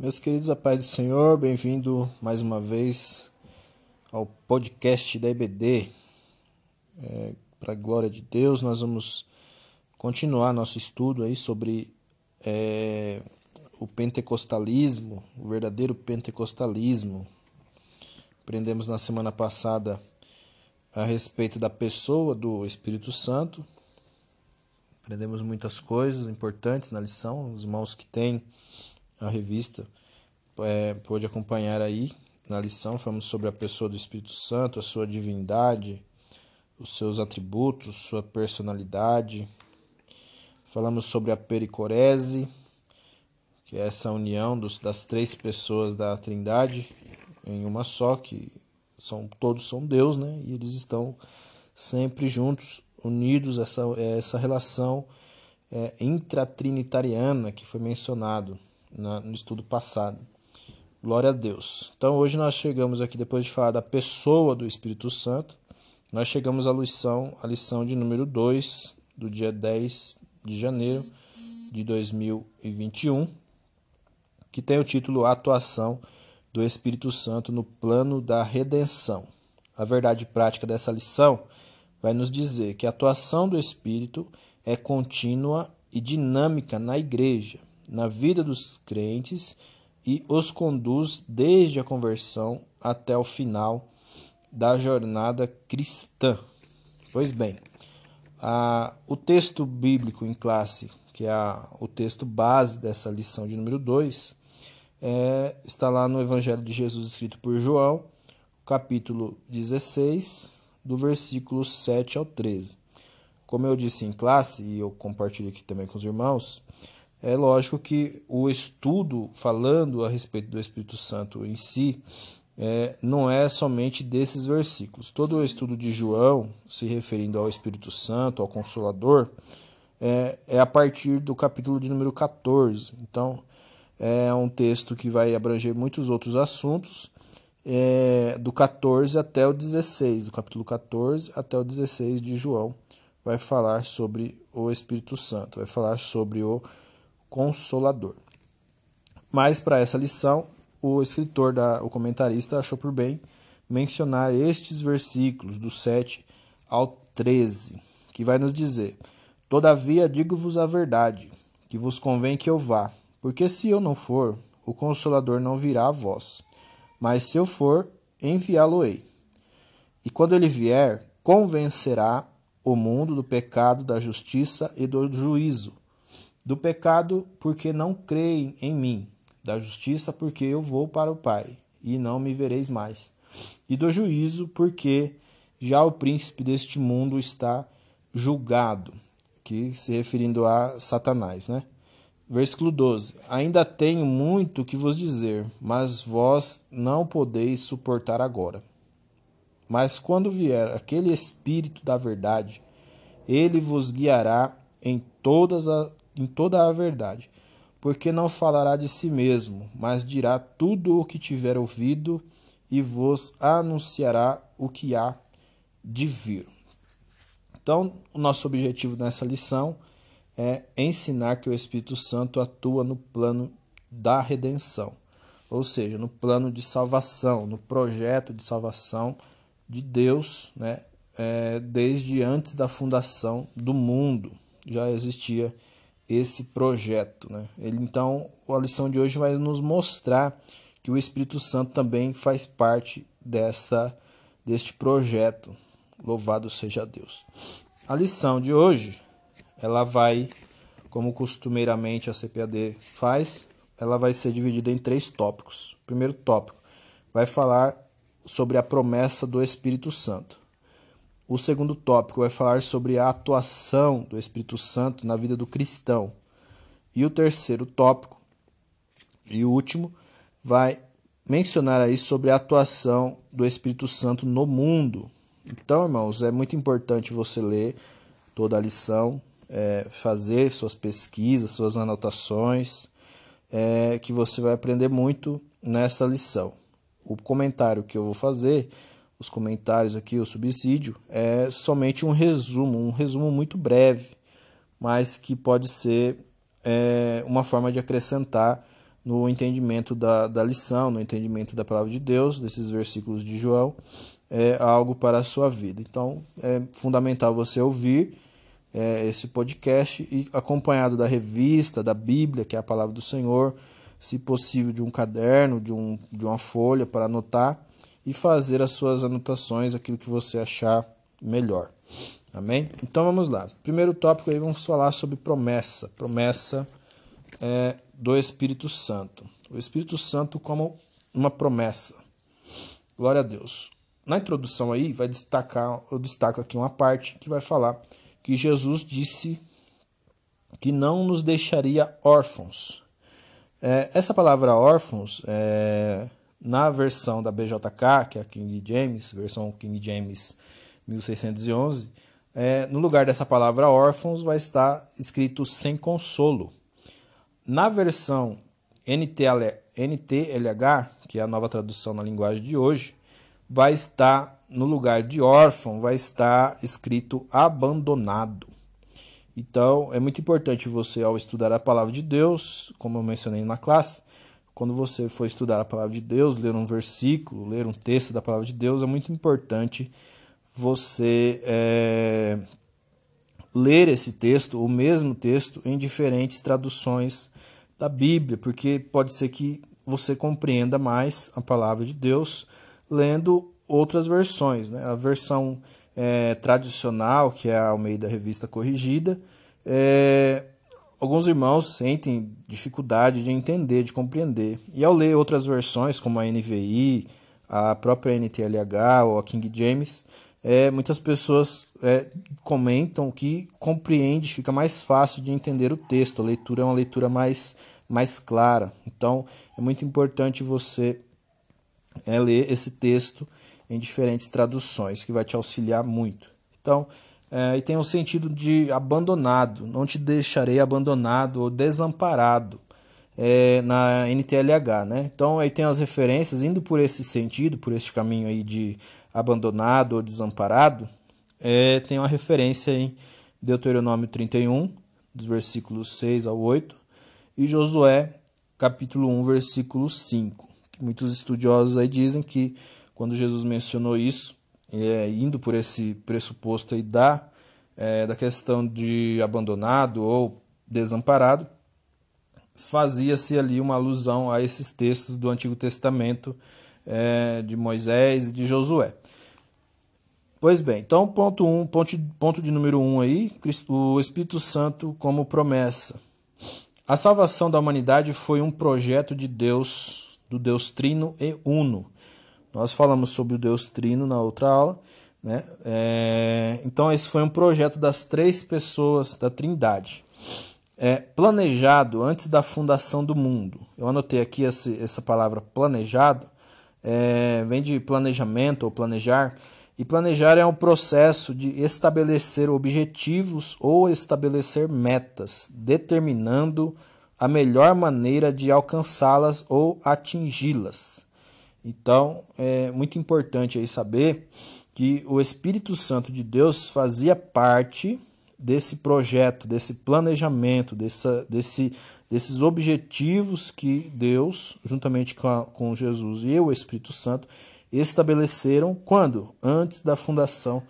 Meus queridos, a paz do Senhor, bem-vindo mais uma vez ao podcast da EBD. É, Para a glória de Deus, nós vamos continuar nosso estudo aí sobre é, o pentecostalismo, o verdadeiro pentecostalismo. Aprendemos na semana passada a respeito da pessoa do Espírito Santo. Aprendemos muitas coisas importantes na lição. Os irmãos que têm a revista é, pôde acompanhar aí na lição. Falamos sobre a pessoa do Espírito Santo, a sua divindade, os seus atributos, sua personalidade. Falamos sobre a pericorese, que é essa união dos, das três pessoas da Trindade em uma só, que são todos são Deus, né? E eles estão sempre juntos, unidos essa essa relação é, intratrinitariana que foi mencionado na, no estudo passado. Glória a Deus. Então hoje nós chegamos aqui, depois de falar da pessoa do Espírito Santo, nós chegamos à lição, à lição de número 2, do dia 10 de janeiro de 2021, que tem o título Atuação do Espírito Santo no plano da redenção. A verdade prática dessa lição vai nos dizer que a atuação do Espírito é contínua e dinâmica na igreja na vida dos crentes e os conduz desde a conversão até o final da jornada cristã. Pois bem, a, o texto bíblico em classe, que é a, o texto base dessa lição de número 2, é, está lá no Evangelho de Jesus escrito por João, capítulo 16, do versículo 7 ao 13. Como eu disse em classe, e eu compartilho aqui também com os irmãos, é lógico que o estudo falando a respeito do Espírito Santo em si é, não é somente desses versículos. Todo o estudo de João, se referindo ao Espírito Santo, ao Consolador, é, é a partir do capítulo de número 14. Então, é um texto que vai abranger muitos outros assuntos, é, do 14 até o 16, do capítulo 14 até o 16 de João, vai falar sobre o Espírito Santo, vai falar sobre o consolador. Mas para essa lição, o escritor, da, o comentarista, achou por bem mencionar estes versículos do 7 ao 13, que vai nos dizer: Todavia digo-vos a verdade, que vos convém que eu vá, porque se eu não for, o consolador não virá a vós, mas se eu for, enviá-lo-ei. E quando ele vier, convencerá o mundo do pecado, da justiça e do juízo do pecado, porque não creem em mim, da justiça, porque eu vou para o Pai, e não me vereis mais, e do juízo, porque já o príncipe deste mundo está julgado, que se referindo a Satanás, né? Versículo 12: Ainda tenho muito que vos dizer, mas vós não podeis suportar agora. Mas quando vier aquele Espírito da Verdade, ele vos guiará em todas as em toda a verdade, porque não falará de si mesmo, mas dirá tudo o que tiver ouvido e vos anunciará o que há de vir. Então, o nosso objetivo nessa lição é ensinar que o Espírito Santo atua no plano da redenção, ou seja, no plano de salvação, no projeto de salvação de Deus, né? É, desde antes da fundação do mundo já existia esse projeto. Né? Ele, então, a lição de hoje vai nos mostrar que o Espírito Santo também faz parte dessa, deste projeto. Louvado seja Deus. A lição de hoje, ela vai, como costumeiramente a CPAD faz, ela vai ser dividida em três tópicos. O primeiro tópico vai falar sobre a promessa do Espírito Santo. O segundo tópico vai falar sobre a atuação do Espírito Santo na vida do cristão. E o terceiro tópico, e o último, vai mencionar aí sobre a atuação do Espírito Santo no mundo. Então, irmãos, é muito importante você ler toda a lição, é, fazer suas pesquisas, suas anotações, é, que você vai aprender muito nessa lição. O comentário que eu vou fazer os comentários aqui, o subsídio, é somente um resumo, um resumo muito breve, mas que pode ser é, uma forma de acrescentar no entendimento da, da lição, no entendimento da palavra de Deus, desses versículos de João, é algo para a sua vida. Então, é fundamental você ouvir é, esse podcast e acompanhado da revista, da Bíblia, que é a palavra do Senhor, se possível de um caderno, de, um, de uma folha para anotar e fazer as suas anotações, aquilo que você achar melhor. Amém? Então vamos lá. Primeiro tópico aí vamos falar sobre promessa. Promessa é, do Espírito Santo. O Espírito Santo como uma promessa. Glória a Deus. Na introdução aí vai destacar, eu destaco aqui uma parte que vai falar que Jesus disse que não nos deixaria órfãos. É, essa palavra órfãos, é, na versão da BJK, que é a King James, versão King James 1611, é, no lugar dessa palavra órfãos vai estar escrito sem consolo. Na versão NTL, NTLH, que é a nova tradução na linguagem de hoje, vai estar no lugar de órfão, vai estar escrito abandonado. Então, é muito importante você, ao estudar a palavra de Deus, como eu mencionei na classe, quando você for estudar a palavra de Deus, ler um versículo, ler um texto da palavra de Deus, é muito importante você é, ler esse texto, o mesmo texto, em diferentes traduções da Bíblia, porque pode ser que você compreenda mais a palavra de Deus lendo outras versões. Né? A versão é, tradicional, que é a Almeida Revista Corrigida, é, alguns irmãos sentem dificuldade de entender, de compreender. E ao ler outras versões, como a NVI, a própria NTLH ou a King James, é, muitas pessoas é, comentam que compreende, fica mais fácil de entender o texto. A leitura é uma leitura mais, mais clara. Então, é muito importante você é, ler esse texto em diferentes traduções, que vai te auxiliar muito. Então, é, e tem o sentido de abandonado, não te deixarei abandonado ou desamparado é, na NTLH, né? Então aí tem as referências indo por esse sentido, por esse caminho aí de abandonado ou desamparado, é, tem uma referência em Deuteronômio 31, dos versículos 6 ao 8, e Josué, capítulo 1, versículo 5. Que muitos estudiosos aí dizem que quando Jesus mencionou isso, é, indo por esse pressuposto aí da, é, da questão de abandonado ou desamparado, fazia-se ali uma alusão a esses textos do Antigo Testamento é, de Moisés e de Josué. Pois bem, então ponto 1, um, ponto, ponto de número 1 um aí, o Espírito Santo como promessa. A salvação da humanidade foi um projeto de Deus, do Deus Trino e Uno. Nós falamos sobre o Deus Trino na outra aula, né? É, então esse foi um projeto das três pessoas da Trindade. É, planejado antes da fundação do mundo. Eu anotei aqui essa, essa palavra planejado, é, vem de planejamento ou planejar, e planejar é um processo de estabelecer objetivos ou estabelecer metas, determinando a melhor maneira de alcançá-las ou atingi-las. Então, é muito importante aí saber que o Espírito Santo de Deus fazia parte desse projeto, desse planejamento, dessa, desse, desses objetivos que Deus, juntamente com, a, com Jesus e o Espírito Santo, estabeleceram quando? Antes da fundação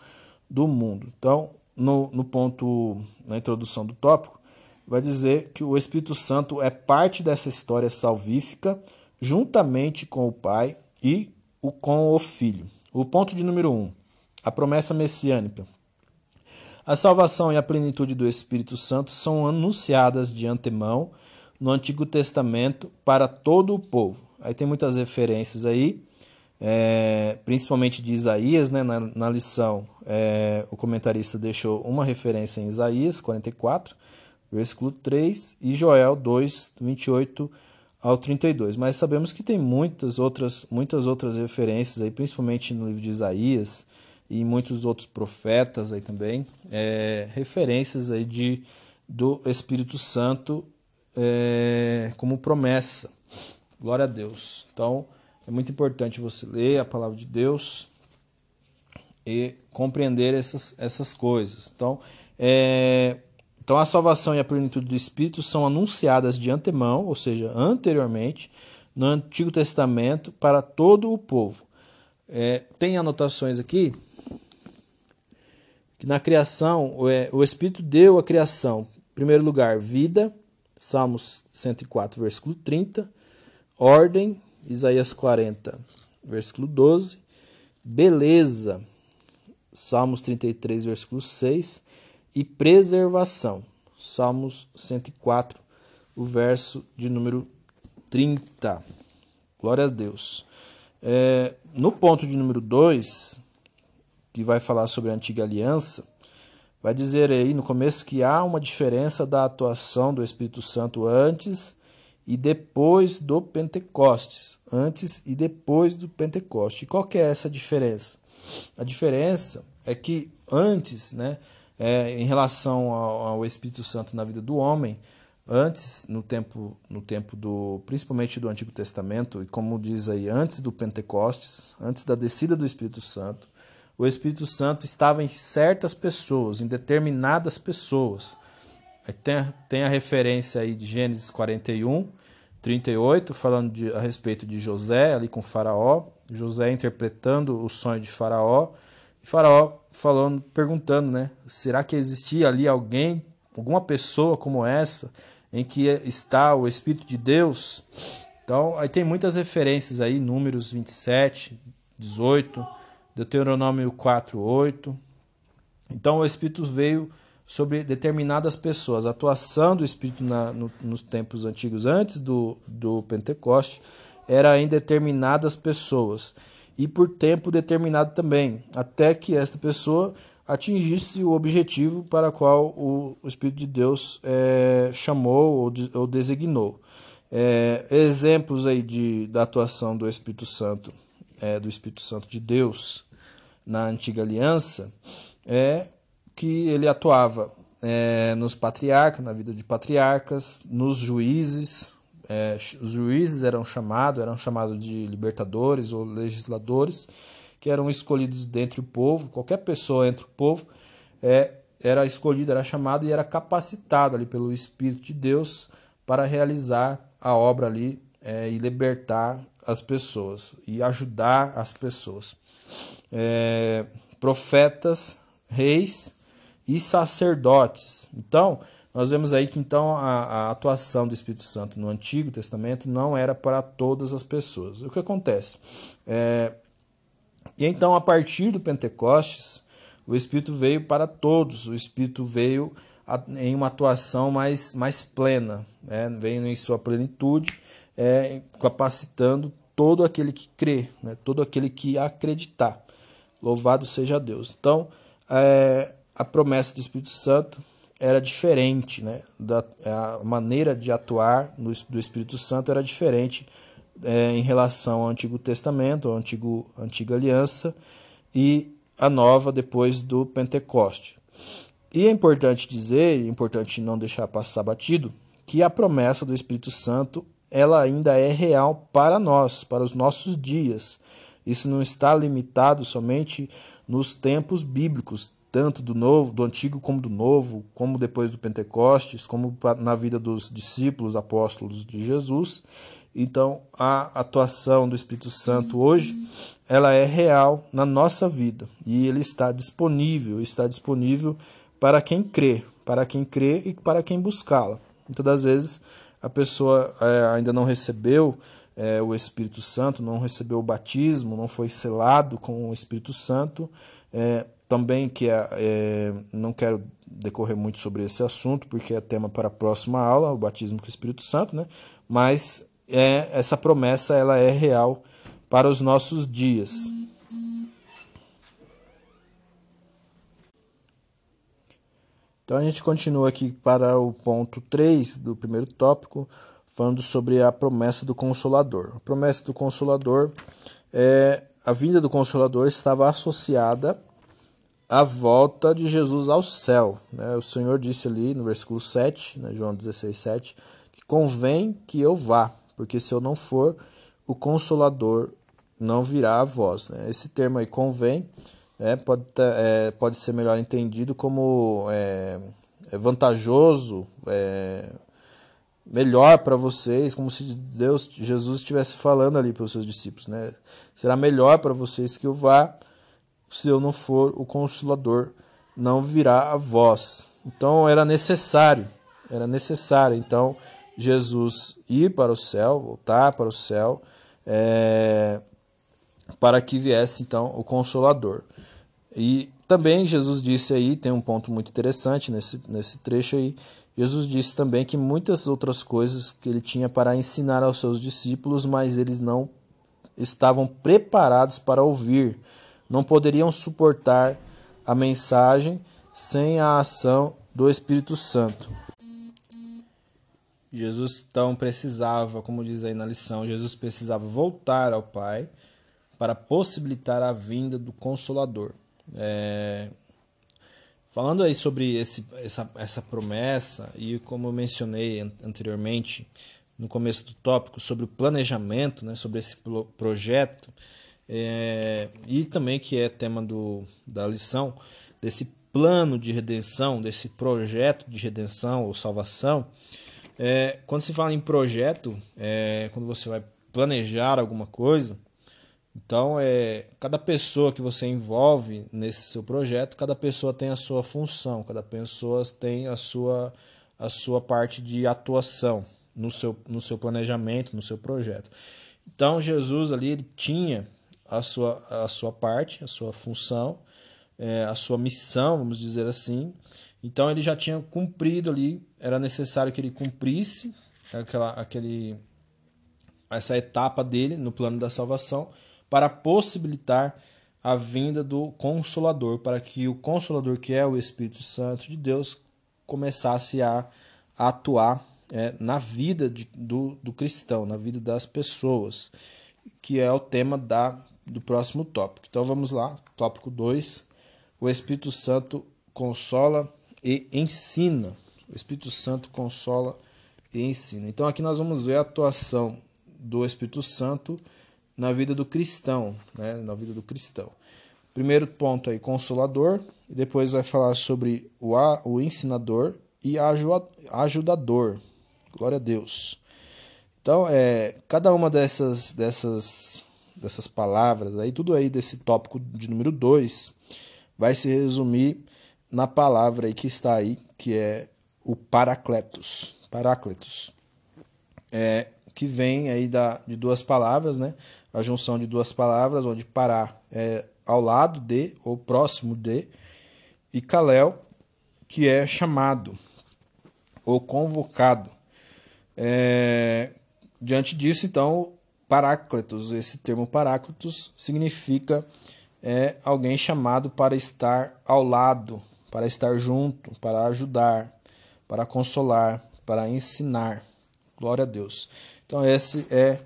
do mundo. Então, no, no ponto, na introdução do tópico, vai dizer que o Espírito Santo é parte dessa história salvífica, juntamente com o Pai e o, com o Filho. O ponto de número 1, um, a promessa messiânica. A salvação e a plenitude do Espírito Santo são anunciadas de antemão no Antigo Testamento para todo o povo. Aí tem muitas referências aí é, principalmente de Isaías, né, na, na lição, é, o comentarista deixou uma referência em Isaías 44, versículo 3, e Joel 2, 28 ao 32. Mas sabemos que tem muitas outras, muitas outras referências, aí, principalmente no livro de Isaías e muitos outros profetas aí também, é, referências aí de, do Espírito Santo é, como promessa. Glória a Deus. Então, é muito importante você ler a palavra de Deus e compreender essas, essas coisas. Então, é, Então a salvação e a plenitude do Espírito são anunciadas de antemão, ou seja, anteriormente, no Antigo Testamento para todo o povo. É, tem anotações aqui que na criação, é, o Espírito deu a criação, em primeiro lugar, vida, Salmos 104, versículo 30, ordem, Isaías 40, versículo 12, beleza, Salmos 33, versículo 6, e preservação, Salmos 104, o verso de número 30. Glória a Deus. É, no ponto de número 2, que vai falar sobre a antiga aliança, vai dizer aí no começo que há uma diferença da atuação do Espírito Santo antes e depois do Pentecostes. Antes e depois do Pentecostes. E qual que é essa diferença? A diferença é que antes, né, é, em relação ao, ao Espírito Santo na vida do homem, antes no tempo no tempo do principalmente do Antigo Testamento e como diz aí antes do Pentecostes antes da descida do Espírito Santo o Espírito Santo estava em certas pessoas, em determinadas pessoas. Tem, tem a referência aí de Gênesis 41, 38, falando de, a respeito de José ali com Faraó, José interpretando o sonho de Faraó, e Faraó falando, perguntando, né, será que existia ali alguém, alguma pessoa como essa, em que está o Espírito de Deus? Então, aí tem muitas referências aí, números 27, 18, Deuteronômio 4, 8. Então o Espírito veio sobre determinadas pessoas. A atuação do Espírito na, no, nos tempos antigos, antes do, do Pentecoste, era em determinadas pessoas. E por tempo determinado também, até que esta pessoa atingisse o objetivo para qual o, o Espírito de Deus é, chamou ou, de, ou designou. É, exemplos aí de, da atuação do Espírito Santo é, do Espírito Santo de Deus na antiga aliança é que ele atuava é, nos patriarcas, na vida de patriarcas, nos juízes. É, os juízes eram chamados, eram chamados de libertadores ou legisladores, que eram escolhidos dentre o povo. Qualquer pessoa entre o povo é, era escolhido, era chamado e era capacitado ali pelo Espírito de Deus para realizar a obra ali é, e libertar as pessoas e ajudar as pessoas. É, profetas, reis e sacerdotes. Então, nós vemos aí que então a, a, atuação do Espírito Santo no Antigo Testamento não era para todas as pessoas. O que acontece? É, e então, a partir do Pentecostes, o Espírito veio para todos, o Espírito veio em uma atuação mais, mais plena, né? veio em sua plenitude é, capacitando todo aquele que crê, né? todo aquele que acreditar. Louvado seja Deus. Então, é, a promessa do Espírito Santo era diferente, né? Da, a maneira de atuar do, do Espírito Santo era diferente é, em relação ao Antigo Testamento, ao Antigo, Antiga Aliança e a nova depois do Pentecoste. E é importante dizer, é importante não deixar passar batido, que a promessa do Espírito Santo ela ainda é real para nós, para os nossos dias. Isso não está limitado somente nos tempos bíblicos, tanto do novo, do antigo como do novo, como depois do Pentecostes, como na vida dos discípulos, apóstolos de Jesus. Então, a atuação do Espírito Santo hoje, ela é real na nossa vida e ele está disponível, está disponível para quem crê, para quem crê e para quem buscá-la. Muitas das vezes a pessoa é, ainda não recebeu é, o Espírito Santo, não recebeu o batismo, não foi selado com o Espírito Santo. É, também que é, é, não quero decorrer muito sobre esse assunto, porque é tema para a próxima aula, o batismo com o Espírito Santo, né? mas é, essa promessa ela é real para os nossos dias. Então a gente continua aqui para o ponto 3 do primeiro tópico, falando sobre a promessa do Consolador. A promessa do Consolador é a vinda do Consolador estava associada à volta de Jesus ao céu. Né? O Senhor disse ali no versículo 7, né, João 16, 7, que convém que eu vá, porque se eu não for, o Consolador não virá a vós. Né? Esse termo aí, convém, é, pode, é, pode ser melhor entendido como é, é vantajoso, é melhor para vocês, como se Deus, Jesus estivesse falando ali para os seus discípulos, né? Será melhor para vocês que eu vá, se eu não for o consolador, não virá a vós. Então era necessário, era necessário então Jesus ir para o céu, voltar para o céu, é, para que viesse então o consolador. E também Jesus disse aí, tem um ponto muito interessante nesse, nesse trecho aí, Jesus disse também que muitas outras coisas que ele tinha para ensinar aos seus discípulos, mas eles não estavam preparados para ouvir, não poderiam suportar a mensagem sem a ação do Espírito Santo. Jesus então precisava, como diz aí na lição, Jesus precisava voltar ao Pai para possibilitar a vinda do Consolador. É, Falando aí sobre esse, essa, essa promessa, e como eu mencionei anteriormente, no começo do tópico, sobre o planejamento, né, sobre esse projeto, é, e também que é tema do, da lição, desse plano de redenção, desse projeto de redenção ou salvação. É, quando se fala em projeto, é, quando você vai planejar alguma coisa, então, é, cada pessoa que você envolve nesse seu projeto, cada pessoa tem a sua função, cada pessoa tem a sua, a sua parte de atuação no seu, no seu planejamento, no seu projeto. Então, Jesus ali ele tinha a sua, a sua parte, a sua função, é, a sua missão, vamos dizer assim. Então, ele já tinha cumprido ali, era necessário que ele cumprisse aquela, aquele, essa etapa dele no plano da salvação para possibilitar a vinda do Consolador, para que o Consolador, que é o Espírito Santo de Deus, começasse a, atuar é, na vida de, do, do cristão, na vida das pessoas, que é o tema da, do próximo tópico. Então vamos lá, tópico 2. O Espírito Santo consola e ensina. O Espírito Santo consola e ensina. Então aqui nós vamos ver a atuação do Espírito Santo na vida do cristão, né? na vida do cristão. Primeiro ponto aí, consolador, e depois vai falar sobre o, o ensinador e ajudador. Glória a Deus. Então, é, cada uma dessas, dessas, dessas palavras, aí, tudo aí desse tópico de número 2, vai se resumir na palavra aí que está aí, que é o paracletos. Paracletos. É, que vem aí da, de duas palavras, né? a junção de duas palavras, onde Pará é ao lado de ou próximo de, e Kalel, que é chamado ou convocado. É, diante disso, então, Paráclitos, esse termo Paráclitos significa é, alguém chamado para estar ao lado, para estar junto, para ajudar, para consolar, para ensinar. Glória a Deus. Então, esse é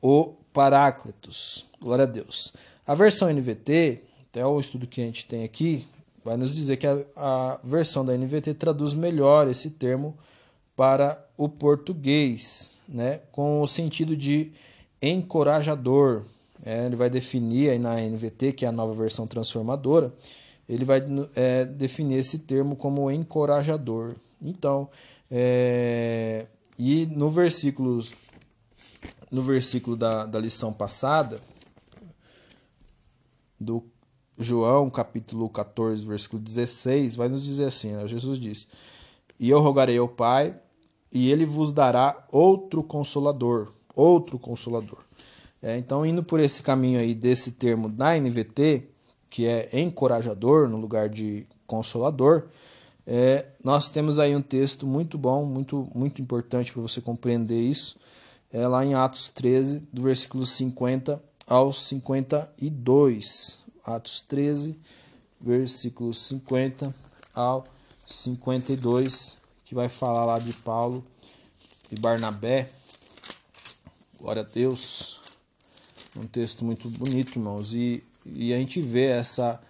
o Paráclitos. Glória a Deus. A versão NVT, até o estudo que a gente tem aqui, vai nos dizer que a, a versão da NVT traduz melhor esse termo para o português, né, com o sentido de encorajador. É, ele vai definir aí na NVT, que é a nova versão transformadora, ele vai é, definir esse termo como encorajador. Então, é, e no versículo no versículo da, da lição passada, do João, capítulo 14, versículo 16, vai nos dizer assim: né? Jesus disse: E eu rogarei ao Pai, e ele vos dará outro consolador. Outro consolador. É, então, indo por esse caminho aí desse termo da NVT, que é encorajador no lugar de consolador, é, nós temos aí um texto muito bom, muito, muito importante para você compreender isso, é lá em Atos 13, do versículo 50 ao 52. Atos 13, versículo 50 ao 52, que vai falar lá de Paulo e Barnabé. Glória a Deus. Um texto muito bonito, irmãos. E, e a gente vê essa,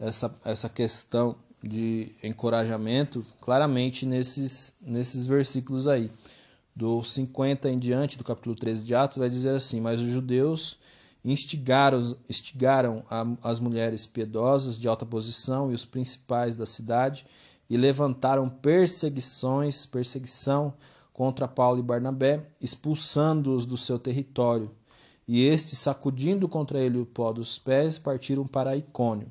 essa, essa questão de encorajamento claramente nesses, nesses versículos aí do 50 em diante, do capítulo 13 de Atos, vai dizer assim: Mas os judeus instigaram, instigaram as mulheres piedosas de alta posição e os principais da cidade e levantaram perseguições, perseguição contra Paulo e Barnabé, expulsando-os do seu território. E estes, sacudindo contra ele o pó dos pés, partiram para Icônio.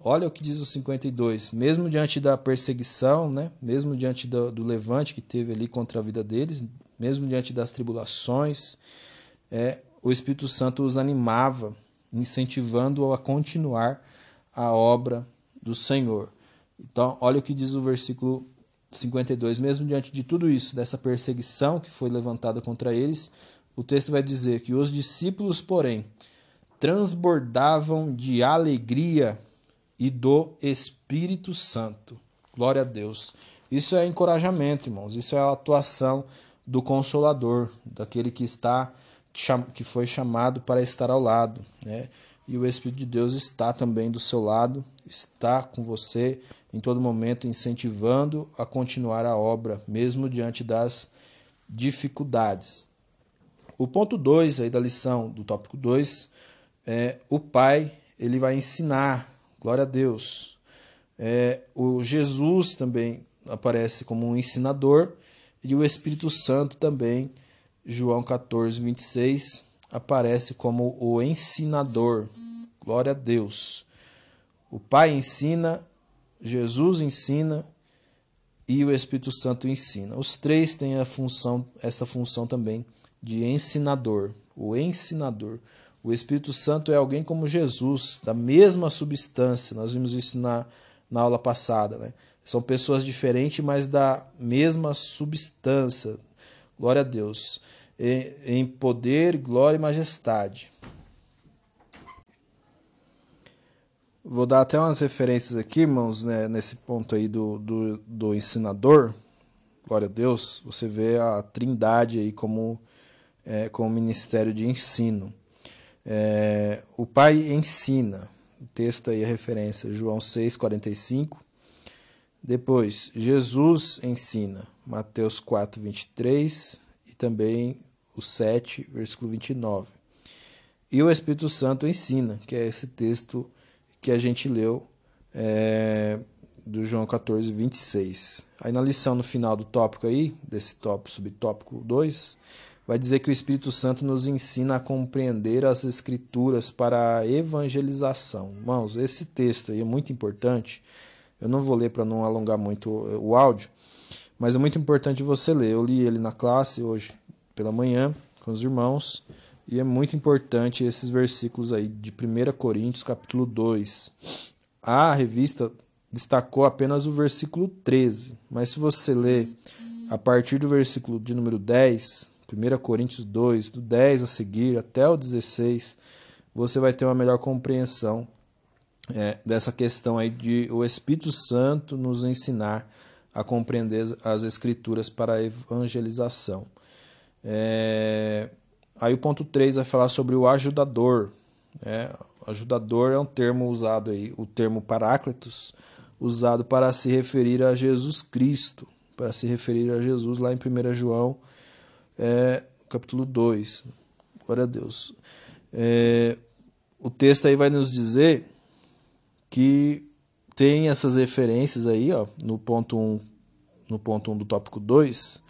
Olha o que diz o 52. Mesmo diante da perseguição, né? mesmo diante do, do levante que teve ali contra a vida deles, mesmo diante das tribulações, é, o Espírito Santo os animava, incentivando-o a continuar a obra do Senhor. Então, olha o que diz o versículo 52. Mesmo diante de tudo isso, dessa perseguição que foi levantada contra eles, o texto vai dizer que os discípulos, porém, transbordavam de alegria e do Espírito Santo. Glória a Deus. Isso é encorajamento, irmãos. Isso é a atuação do consolador, daquele que está que foi chamado para estar ao lado, né? E o Espírito de Deus está também do seu lado, está com você em todo momento incentivando a continuar a obra, mesmo diante das dificuldades. O ponto 2 aí da lição do tópico 2 é o pai, ele vai ensinar Glória a Deus. É, o Jesus também aparece como um ensinador e o Espírito Santo também, João 14, 26, aparece como o ensinador. Glória a Deus. O Pai ensina, Jesus ensina e o Espírito Santo ensina. Os três têm a função, essa função também de ensinador, o ensinador. O Espírito Santo é alguém como Jesus, da mesma substância. Nós vimos isso na, na aula passada. Né? São pessoas diferentes, mas da mesma substância. Glória a Deus. Em, poder, glória e majestade. Vou dar até umas referências aqui, irmãos, né, nesse ponto aí do, do, do ensinador. Glória a Deus. Você vê a trindade aí como, é, como ministério de ensino. É, o Pai ensina, o texto aí é referência, João 6, 45. Depois, Jesus ensina, Mateus 4, 23 e também o 7, versículo 29. E o Espírito Santo ensina, que é esse texto que a gente leu é, do João 14, 26. Aí na lição no final do tópico aí, desse tópico, subtópico 2, vai dizer que o Espírito Santo nos ensina a compreender as Escrituras para a evangelização. Irmãos, esse texto aí é muito importante. Eu não vou ler para não alongar muito o áudio, mas é muito importante você ler. Eu li ele na classe hoje pela manhã com os irmãos e é muito importante esses versículos aí de 1 Coríntios capítulo 2. A revista destacou apenas o versículo 13, mas se você ler a partir do versículo de número 10, 1 Coríntios 2, do 10 a seguir até o 16, você vai ter uma melhor compreensão é, dessa questão aí de o Espírito Santo nos ensinar a compreender as Escrituras para a evangelização. É, aí o ponto 3 vai falar sobre o ajudador. É, ajudador é um termo usado aí, o termo paráclitos, usado para se referir a Jesus Cristo, para se referir a Jesus lá em 1 João é, capítulo 2. Glória a Deus. É, o texto aí vai nos dizer que tem essas referências aí, ó, no ponto 1, um, no ponto 1 um do tópico 2,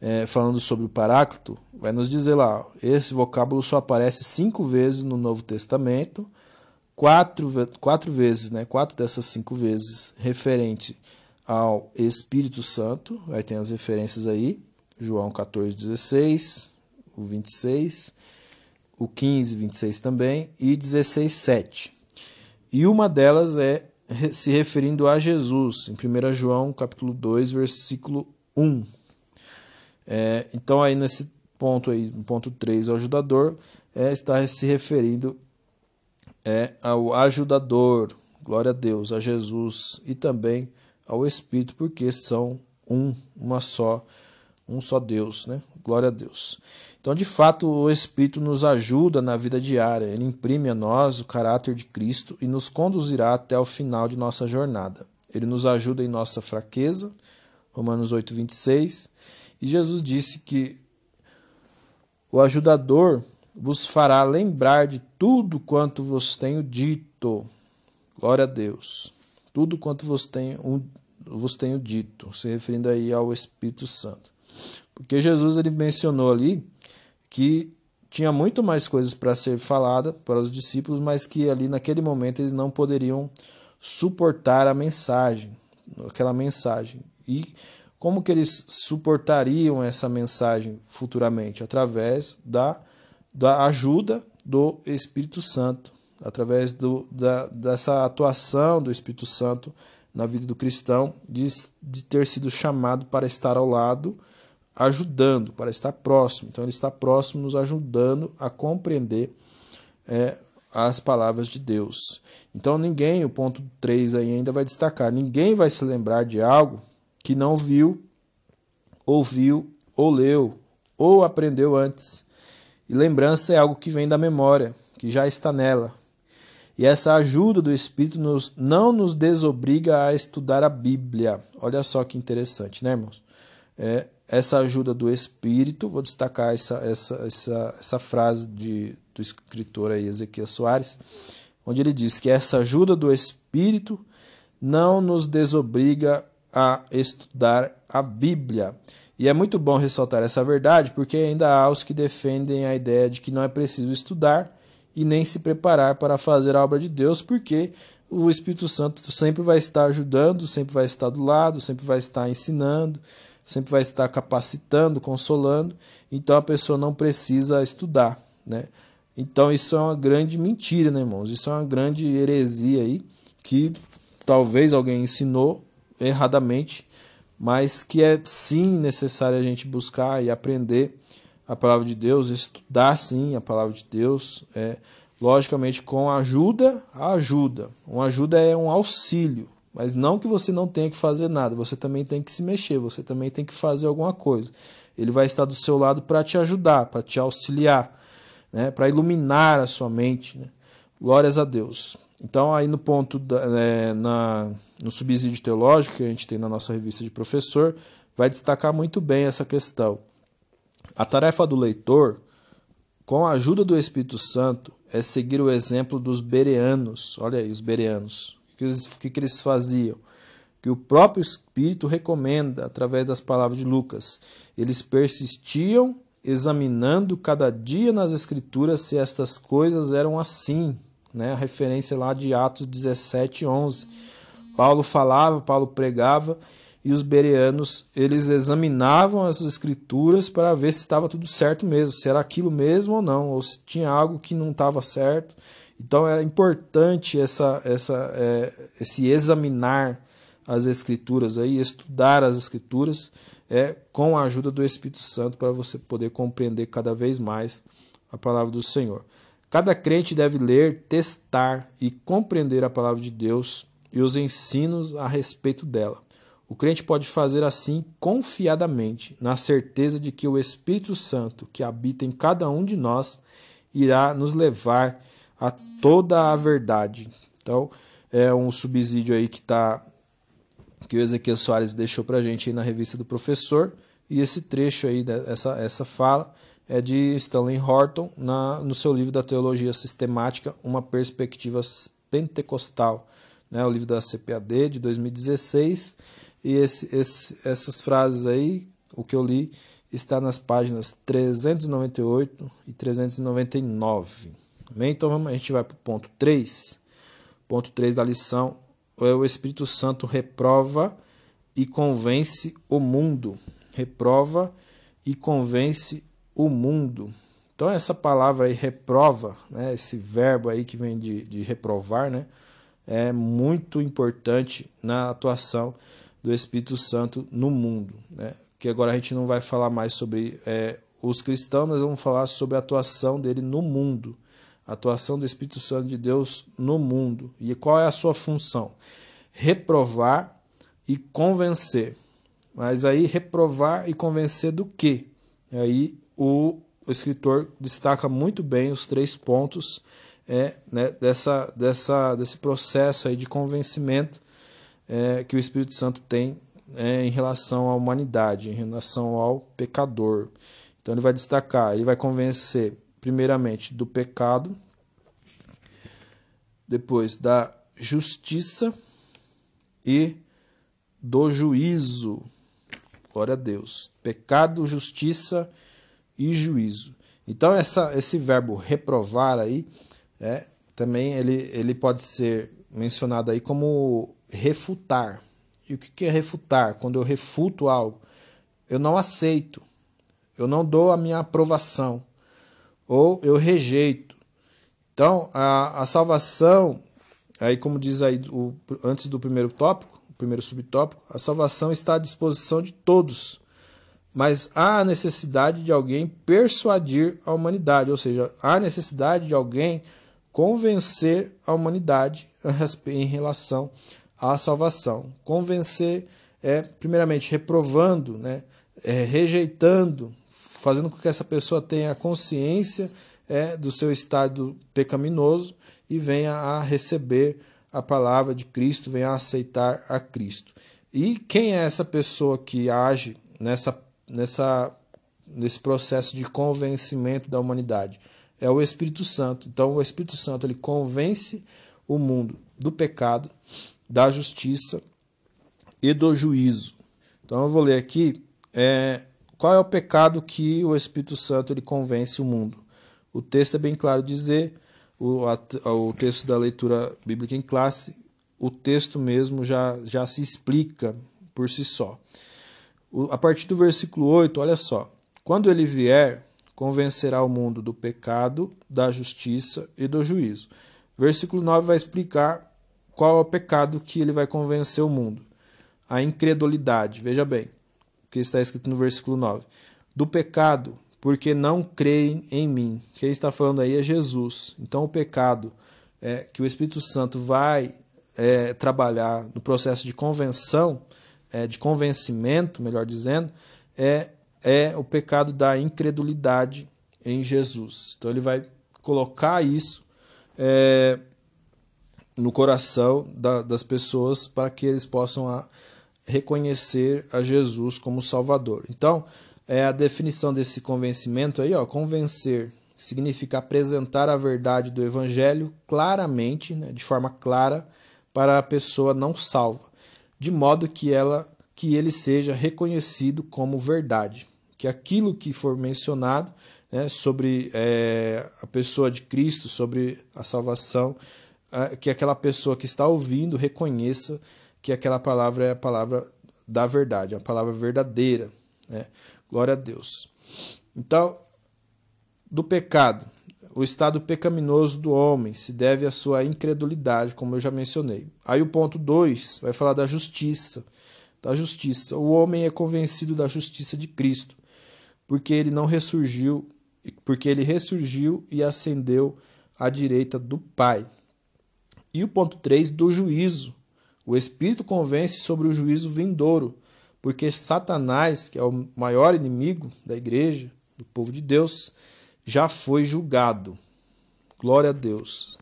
é, falando sobre o Paráclito, vai nos dizer lá, esse vocábulo só aparece cinco vezes no Novo Testamento, quatro, quatro vezes, né, quatro dessas cinco vezes referente ao Espírito Santo, vai ter as referências aí, João 14, 16, o 26, o 15, 26 também, e 16, 7. E uma delas é se referindo a Jesus, em 1 João capítulo 2, versículo 1. É, então aí nesse ponto aí, ponto 3, o ajudador, é, está se referindo é, ao ajudador, glória a Deus, a Jesus e também ao Espírito, porque são um, uma só um só Deus, né? Glória a Deus. Então, de fato, o Espírito nos ajuda na vida diária. Ele imprime a nós o caráter de Cristo e nos conduzirá até o final de nossa jornada. Ele nos ajuda em nossa fraqueza, Romanos 8, 26. E Jesus disse que o ajudador vos fará lembrar de tudo quanto vos tenho dito. Glória a Deus. Tudo quanto vos tenho vos tenho dito, se referindo aí ao Espírito Santo. Porque Jesus ele mencionou ali que tinha muito mais coisas para ser falada para os discípulos, mas que ali naquele momento eles não poderiam suportar a mensagem, aquela mensagem. E como que eles suportariam essa mensagem futuramente? Através da, da ajuda do Espírito Santo, através do, da, dessa atuação do Espírito Santo na vida do cristão, de, de ter sido chamado para estar ao lado, ajudando, para estar próximo. Então, ele está próximo, nos ajudando a compreender é, as palavras de Deus. Então, ninguém, o ponto 3 aí ainda vai destacar: ninguém vai se lembrar de algo que não viu, ouviu ou leu ou aprendeu antes. E lembrança é algo que vem da memória, que já está nela. E essa ajuda do Espírito nos, não nos desobriga a estudar a Bíblia. Olha só que interessante, né, irmãos? É, essa ajuda do Espírito, vou destacar essa, essa, essa, essa frase de, do escritor aí, Ezequiel Soares, onde ele diz que essa ajuda do Espírito não nos desobriga a estudar a Bíblia. E é muito bom ressaltar essa verdade, porque ainda há os que defendem a ideia de que não é preciso estudar e nem se preparar para fazer a obra de Deus, porque o Espírito Santo sempre vai estar ajudando, sempre vai estar do lado, sempre vai estar ensinando, sempre vai estar capacitando, consolando, então a pessoa não precisa estudar, né? Então isso é uma grande mentira, né, irmãos? Isso é uma grande heresia aí que talvez alguém ensinou erradamente, mas que é sim necessário a gente buscar e aprender a palavra de Deus, estudar sim a palavra de Deus, é, logicamente com ajuda, ajuda. Uma ajuda é um auxílio, mas não que você não tenha que fazer nada, você também tem que se mexer, você também tem que fazer alguma coisa. Ele vai estar do seu lado para te ajudar, para te auxiliar, né, para iluminar a sua mente. Né? Glórias a Deus. Então, aí no ponto, da, é, na, no subsídio teológico que a gente tem na nossa revista de professor, vai destacar muito bem essa questão. A tarefa do leitor, com a ajuda do Espírito Santo, é seguir o exemplo dos bereanos. Olha aí, os bereanos. Que eles, que eles faziam? Que o próprio Espírito recomenda através das palavras de Lucas. Eles persistiam examinando cada dia nas Escrituras se estas coisas eram assim, né? A referência lá de Atos 17, 11. Paulo falava, Paulo pregava e os bereanos eles examinavam as escrituras para ver se estava tudo certo mesmo, se era aquilo mesmo ou não, ou se tinha algo que não estava certo. Então é importante essa, essa, é, esse examinar as escrituras aí, estudar as escrituras é com a ajuda do Espírito Santo para você poder compreender cada vez mais a palavra do Senhor. Cada crente deve ler, testar e compreender a palavra de Deus e os ensinos a respeito dela. O crente pode fazer assim confiadamente, na certeza de que o Espírito Santo que habita em cada um de nós irá nos levar a toda a verdade. Então, é um subsídio aí que tá que o Ezequiel Soares deixou para a gente na revista do professor. E esse trecho aí, essa, essa fala, é de Stanley Horton na, no seu livro da Teologia Sistemática, Uma Perspectiva Pentecostal, né, o livro da CPAD de 2016. E esse, esse, essas frases aí, o que eu li, está nas páginas 398 e 399. Amém? Então vamos, a gente vai para o ponto 3. Ponto 3 da lição é o Espírito Santo reprova e convence o mundo. Reprova e convence o mundo. Então essa palavra aí, reprova, né, esse verbo aí que vem de, de reprovar, né, é muito importante na atuação do Espírito Santo no mundo. Né? Que agora a gente não vai falar mais sobre é, os cristãos, mas vamos falar sobre a atuação dele no mundo. Atuação do Espírito Santo de Deus no mundo. E qual é a sua função? Reprovar e convencer. Mas aí, reprovar e convencer do quê? Aí o, o escritor destaca muito bem os três pontos é, né, dessa, dessa, desse processo aí de convencimento é, que o Espírito Santo tem é, em relação à humanidade, em relação ao pecador. Então ele vai destacar, ele vai convencer primeiramente do pecado, depois da justiça e do juízo. Glória a Deus. Pecado, justiça e juízo. Então, essa, esse verbo reprovar aí, é, também ele, ele pode ser mencionado aí como refutar. E o que é refutar? Quando eu refuto algo, eu não aceito, eu não dou a minha aprovação, ou eu rejeito. Então, a, a salvação, aí como diz aí o, antes do primeiro tópico, o primeiro subtópico, a salvação está à disposição de todos, mas há a necessidade de alguém persuadir a humanidade, ou seja, há a necessidade de alguém convencer a humanidade em relação à salvação. Convencer é, primeiramente, reprovando, né, é, rejeitando, fazendo com que essa pessoa tenha consciência é, do seu estado pecaminoso e venha a receber a palavra de Cristo, venha a aceitar a Cristo. E quem é essa pessoa que age nessa, nessa, nesse processo de convencimento da humanidade? é o Espírito Santo. Então o Espírito Santo ele convence o mundo do pecado, da justiça e do juízo. Então eu vou ler aqui é, qual é o pecado que o Espírito Santo ele convence o mundo. O texto é bem claro dizer, o, a, o texto da leitura bíblica em classe, o texto mesmo já, já se explica por si só. O, a partir do versículo 8, olha só. Quando ele vier, convencerá o mundo do pecado, da justiça e do juízo. Versículo 9 vai explicar qual é o pecado que ele vai convencer o mundo. A incredulidade. Veja bem que está escrito no versículo 9. Do pecado, porque não creem em mim. Quem está falando aí é Jesus. Então, o pecado é, que o Espírito Santo vai é, trabalhar no processo de convenção, é, de convencimento, melhor dizendo, é é o pecado da incredulidade em Jesus. Então ele vai colocar isso é, no coração da, das pessoas para que eles possam a, reconhecer a Jesus como Salvador. Então, é a definição desse convencimento aí, ó, convencer significa apresentar a verdade do Evangelho claramente, né, de forma clara, para a pessoa não salva, de modo que ela que ele seja reconhecido como verdade que aquilo que for mencionado né, sobre é, a pessoa de Cristo, sobre a salvação, é, que aquela pessoa que está ouvindo reconheça que aquela palavra é a palavra da verdade, a palavra verdadeira. Né? Glória a Deus. Então, do pecado, o estado pecaminoso do homem se deve à sua incredulidade, como eu já mencionei. Aí o ponto 2 vai falar da justiça. Da justiça. O homem é convencido da justiça de Cristo porque ele não ressurgiu, porque ele ressurgiu e ascendeu à direita do Pai. E o ponto 3 do juízo. O Espírito convence sobre o juízo vindouro, porque Satanás, que é o maior inimigo da igreja, do povo de Deus, já foi julgado. Glória a Deus.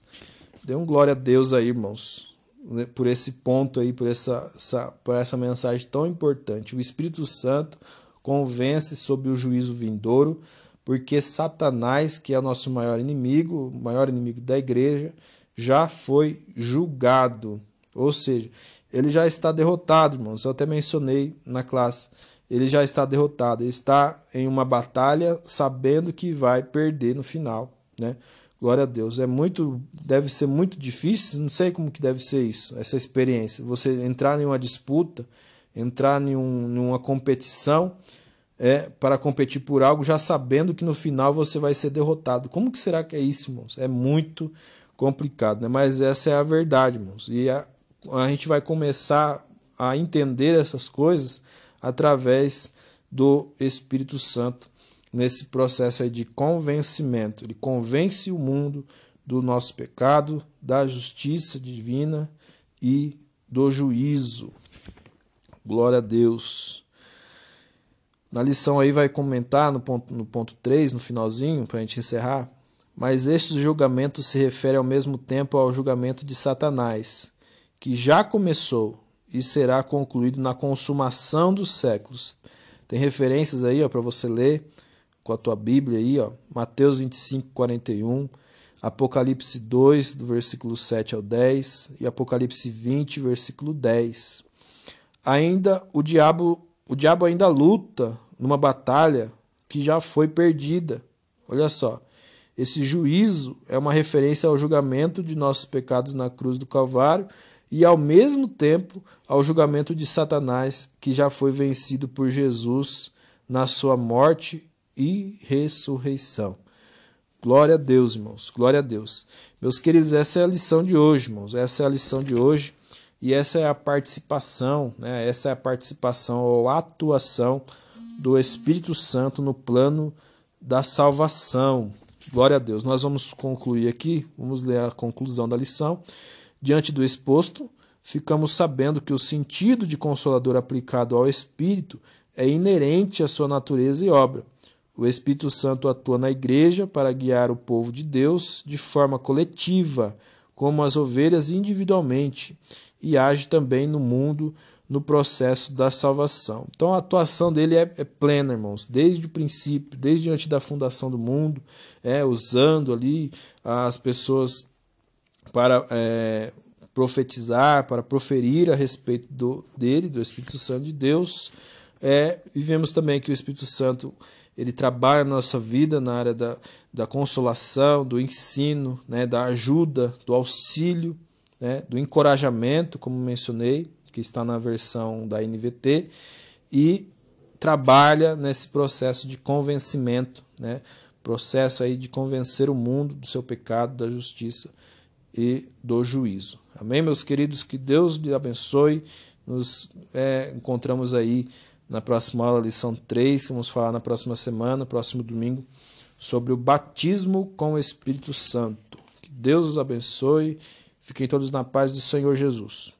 Dê um glória a Deus aí, irmãos, né, por esse ponto aí, por essa, essa, por essa mensagem tão importante. O Espírito Santo convence sobre o juízo vindouro, porque Satanás, que é o nosso maior inimigo, o maior inimigo da igreja, já foi julgado. Ou seja, ele já está derrotado, irmãos. Eu até mencionei na classe. Ele já está derrotado. Ele está em uma batalha sabendo que vai perder no final, né? Glória a Deus. É muito, deve ser muito difícil, não sei como que deve ser isso, essa experiência. Você entrar em uma disputa, entrar em um, uma competição é, para competir por algo, já sabendo que no final você vai ser derrotado. Como que será que é isso, irmãos? É muito complicado, né? mas essa é a verdade, irmãos. E a, a gente vai começar a entender essas coisas através do Espírito Santo nesse processo de convencimento. Ele convence o mundo do nosso pecado, da justiça divina e do juízo. Glória a Deus. Na lição aí vai comentar no ponto, no ponto 3, no finalzinho, para a gente encerrar. Mas este julgamento se refere ao mesmo tempo ao julgamento de Satanás, que já começou e será concluído na consumação dos séculos. Tem referências aí para você ler com a tua Bíblia aí, ó, Mateus 25, 41, Apocalipse 2, do versículo 7 ao 10, e Apocalipse 20, versículo 10. ainda o diabo, o diabo ainda luta numa batalha que já foi perdida. Olha só. Esse juízo é uma referência ao julgamento de nossos pecados na cruz do Calvário e, ao mesmo tempo, ao julgamento de Satanás, que já foi vencido por Jesus na sua morte e ressurreição. Glória a Deus, irmãos. Glória a Deus. Meus queridos, essa é a lição de hoje, irmãos. Essa é a lição de hoje. E essa é a participação, né? essa é a participação ou atuação do Espírito Santo no plano da salvação. Glória a Deus. Nós vamos concluir aqui, vamos ler a conclusão da lição. Diante do exposto, ficamos sabendo que o sentido de consolador aplicado ao Espírito é inerente à sua natureza e obra. O Espírito Santo atua na igreja para guiar o povo de Deus de forma coletiva, como as ovelhas individualmente, e age também no mundo no processo da salvação. Então a atuação dele é, é, plena, irmãos, desde o princípio, desde antes da fundação do mundo, é, usando ali as pessoas para é, profetizar, para proferir a respeito do, dele, do Espírito Santo de Deus. É, também que o Espírito Santo ele trabalha na nossa vida na área da, da consolação, do ensino, né, da ajuda, do auxílio, né, do encorajamento, como mencionei, que está na versão da NVT, e trabalha nesse processo de convencimento, né, processo aí de convencer o mundo do seu pecado, da justiça e do juízo. Amém, meus queridos? Que Deus lhe abençoe. Nos é, encontramos aí na próxima aula, lição 3, que vamos falar na próxima semana, próximo domingo, sobre o batismo com o Espírito Santo. Que Deus os abençoe. Fiquem todos na paz do Senhor Jesus.